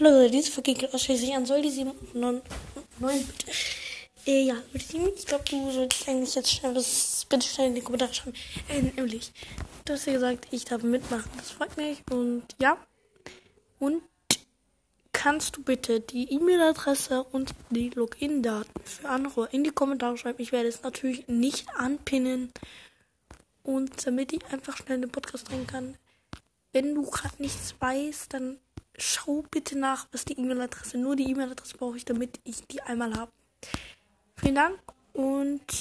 Hallo, diese vergeht ausschließlich an soll die 7 bitte. Äh, ja, ich glaube, du solltest eigentlich jetzt schnell das bitte schnell in die Kommentare schreiben. Äh, nämlich, du hast ja gesagt, ich darf mitmachen. Das freut mich und ja. Und kannst du bitte die E-Mail-Adresse und die Login-Daten für andere in die Kommentare schreiben. Ich werde es natürlich nicht anpinnen. Und damit ich einfach schnell den Podcast drehen kann. Wenn du gerade nichts weißt, dann schau bitte nach, was die E-Mail-Adresse. Nur die E-Mail-Adresse brauche ich, damit ich die einmal habe. Vielen Dank und